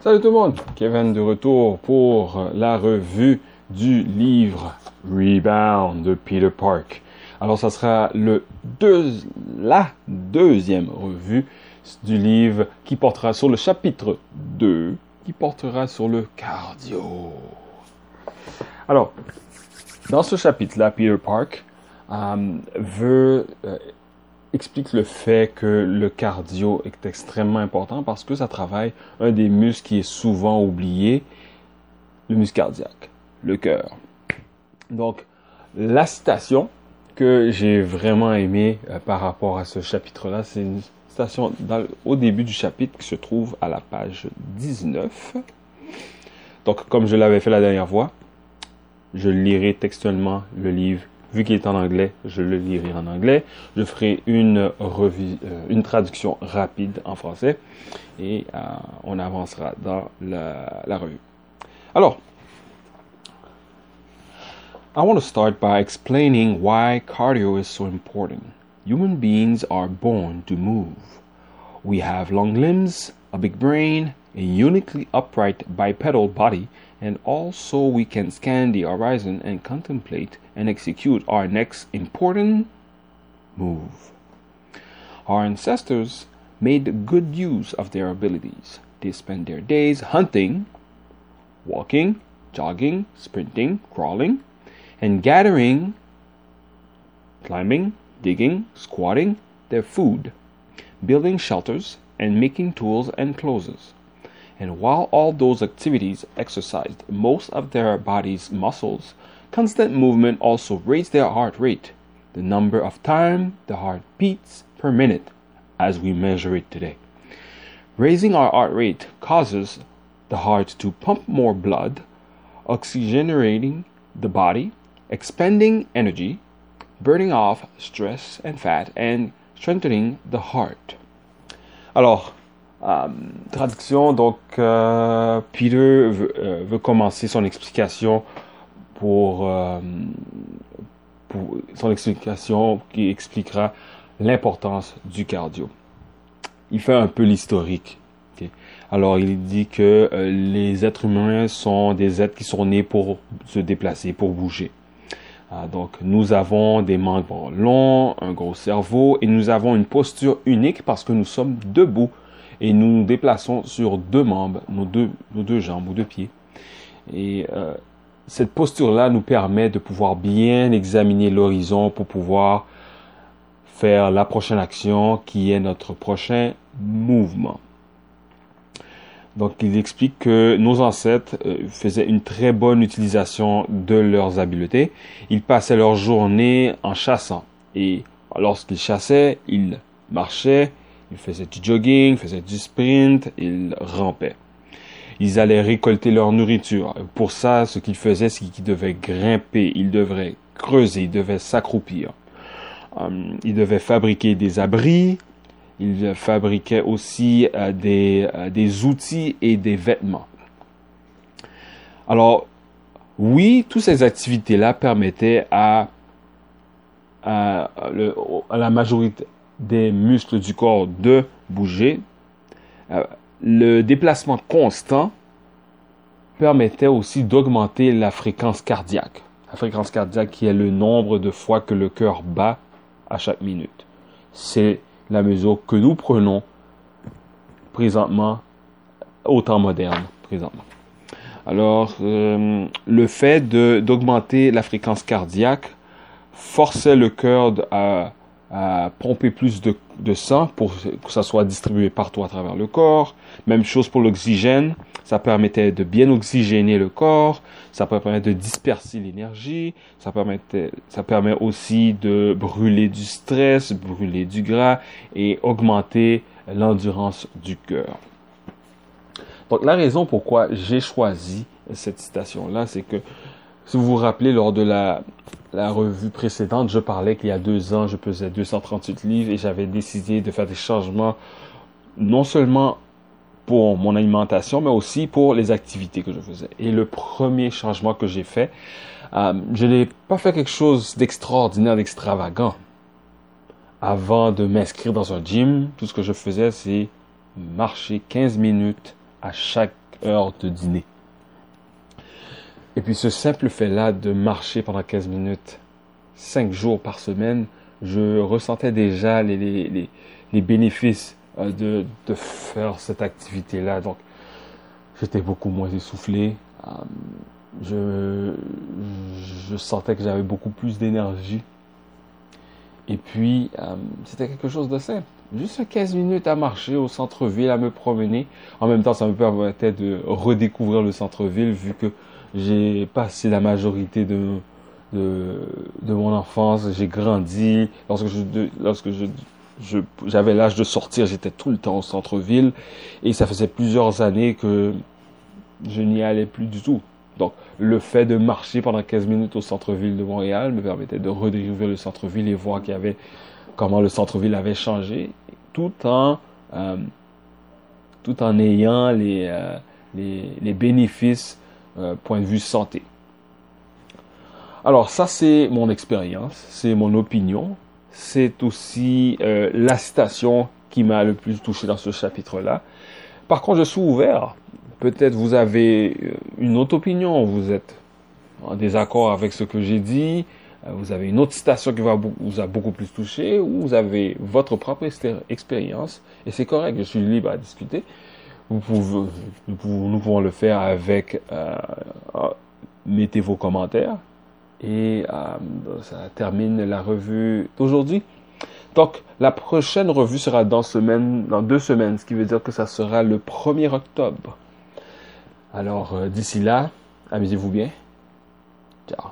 Salut tout le monde, Kevin de retour pour la revue du livre Rebound de Peter Park. Alors ça sera le la deuxième revue du livre qui portera sur le chapitre 2, qui portera sur le cardio. Alors, dans ce chapitre-là, Peter Park euh, veut euh, explique le fait que le cardio est extrêmement important parce que ça travaille un des muscles qui est souvent oublié, le muscle cardiaque, le cœur. Donc, la citation que j'ai vraiment aimée euh, par rapport à ce chapitre-là, c'est une citation au début du chapitre qui se trouve à la page 19. Donc, comme je l'avais fait la dernière fois, je lirai textuellement le livre vu qu'il est en anglais, je le lirai en anglais. Je ferai une, euh, traduction rapide en français et euh, on avancera dans la, la revue. Alors, I want to start by explaining why cardio is so important. Human beings are born to move. We have long limbs, a big brain, a uniquely upright bipedal body, and also we can scan the horizon and contemplate and execute our next important move. Our ancestors made good use of their abilities. They spent their days hunting, walking, jogging, sprinting, crawling, and gathering, climbing, digging, squatting their food, building shelters, and making tools and clothes. And while all those activities exercised most of their body's muscles, constant movement also raised their heart rate, the number of time the heart beats per minute, as we measure it today. Raising our heart rate causes the heart to pump more blood, oxygenating the body, expending energy, burning off stress and fat, and strengthening the heart. Alors, traduction, donc euh, Peter euh, veut, commencer son explication pour, pour son explication qui expliquera l'importance du cardio. Il fait un peu l'historique. Alors il dit que les êtres humains sont des êtres qui sont nés pour se déplacer, pour bouger. Donc nous avons des membres longs, un gros cerveau et nous avons une posture unique parce que nous sommes debout et nous nous déplaçons sur deux membres, nos deux, nos deux jambes ou deux pieds. Et euh, cette posture-là nous permet de pouvoir bien examiner l'horizon pour pouvoir faire la prochaine action qui est notre prochain mouvement. Donc il explique que nos ancêtres euh, faisaient une très bonne utilisation de leurs habiletés. Ils passaient leur journée en chassant. Et lorsqu'ils chassaient, ils marchaient, ils faisaient du jogging, faisaient du sprint, ils rampaient. Ils allaient récolter leur nourriture. Pour ça, ce qu'ils faisaient, c'est qu'ils devaient grimper, ils devaient creuser, ils devaient s'accroupir. Euh, ils devaient fabriquer des abris, ils fabriquaient aussi euh, des, euh, des outils et des vêtements. Alors, oui, toutes ces activités-là permettaient à la majorité, des muscles du corps de bouger, euh, le déplacement constant permettait aussi d'augmenter la fréquence cardiaque. La fréquence cardiaque qui est le nombre de fois que le cœur bat à chaque minute. C'est la mesure que nous prenons présentement au temps moderne présentement. Alors, euh, le fait d'augmenter la fréquence cardiaque forçait le cœur à pomper plus de, de, sang pour que ça soit distribué partout à travers le corps. Même chose pour l'oxygène. Ça permettait de bien oxygéner le corps. Ça permet de disperser l'énergie. Ça, permettait, ça permet aussi de brûler du stress, brûler du gras et augmenter l'endurance du cœur. Donc la raison pourquoi j'ai choisi cette citation-là, c'est que si vous vous rappelez, lors de la, la revue précédente, je parlais qu'il y a deux ans, je pesais 238 livres et j'avais décidé de faire des changements non seulement pour mon alimentation, mais aussi pour les activités que je faisais. Et le premier changement que j'ai fait, euh, je n'ai pas fait quelque chose d'extraordinaire, d'extravagant. Avant de m'inscrire dans un gym, tout ce que je faisais, c'est marcher 15 minutes à chaque heure de dîner. Et puis ce simple fait-là de marcher pendant 15 minutes, 5 jours par semaine, je ressentais déjà les, les, les, bénéfices euh, de, de, faire cette activité-là. Donc, j'étais beaucoup moins essoufflé. Euh, je, je sentais que j'avais beaucoup plus d'énergie. Et puis, euh, c'était quelque chose de simple. Juste 15 minutes à marcher au centre-ville, à me promener. En même temps, ça me permettait de redécouvrir le centre-ville vu que j'ai passé la majorité de, de, mon enfance, j'ai grandi. Lorsque lorsque j'avais l'âge de sortir, j'étais tout le temps au centre-ville et ça faisait plusieurs années que je n'y allais plus du tout. Donc, le fait de marcher pendant 15 minutes au centre-ville de Montréal me permettait de redécouvrir le centre-ville et voir y avait comment le centre-ville avait changé, tout en euh, tout en ayant les euh, les, bénéfices euh, point de vue santé. Alors ça c'est mon expérience, c'est mon opinion, c'est aussi euh, la citation qui m'a le plus touché dans ce chapitre-là. Par contre, je suis ouvert. Peut-être vous avez euh, une autre opinion, vous êtes en désaccord avec ce que j'ai dit, vous avez une autre citation qui vous a beaucoup plus touché, ou vous avez votre propre expérience, et c'est correct, je suis libre à discuter. Vous pouvez, nous pouvons le faire avec, euh, mettez vos commentaires, et euh, ça termine la revue d'aujourd'hui. Donc, la prochaine revue sera dans, semaine, dans deux semaines, ce qui veut dire que ça sera le 1er octobre. Alors, euh, d'ici là, amusez-vous bien. Ciao.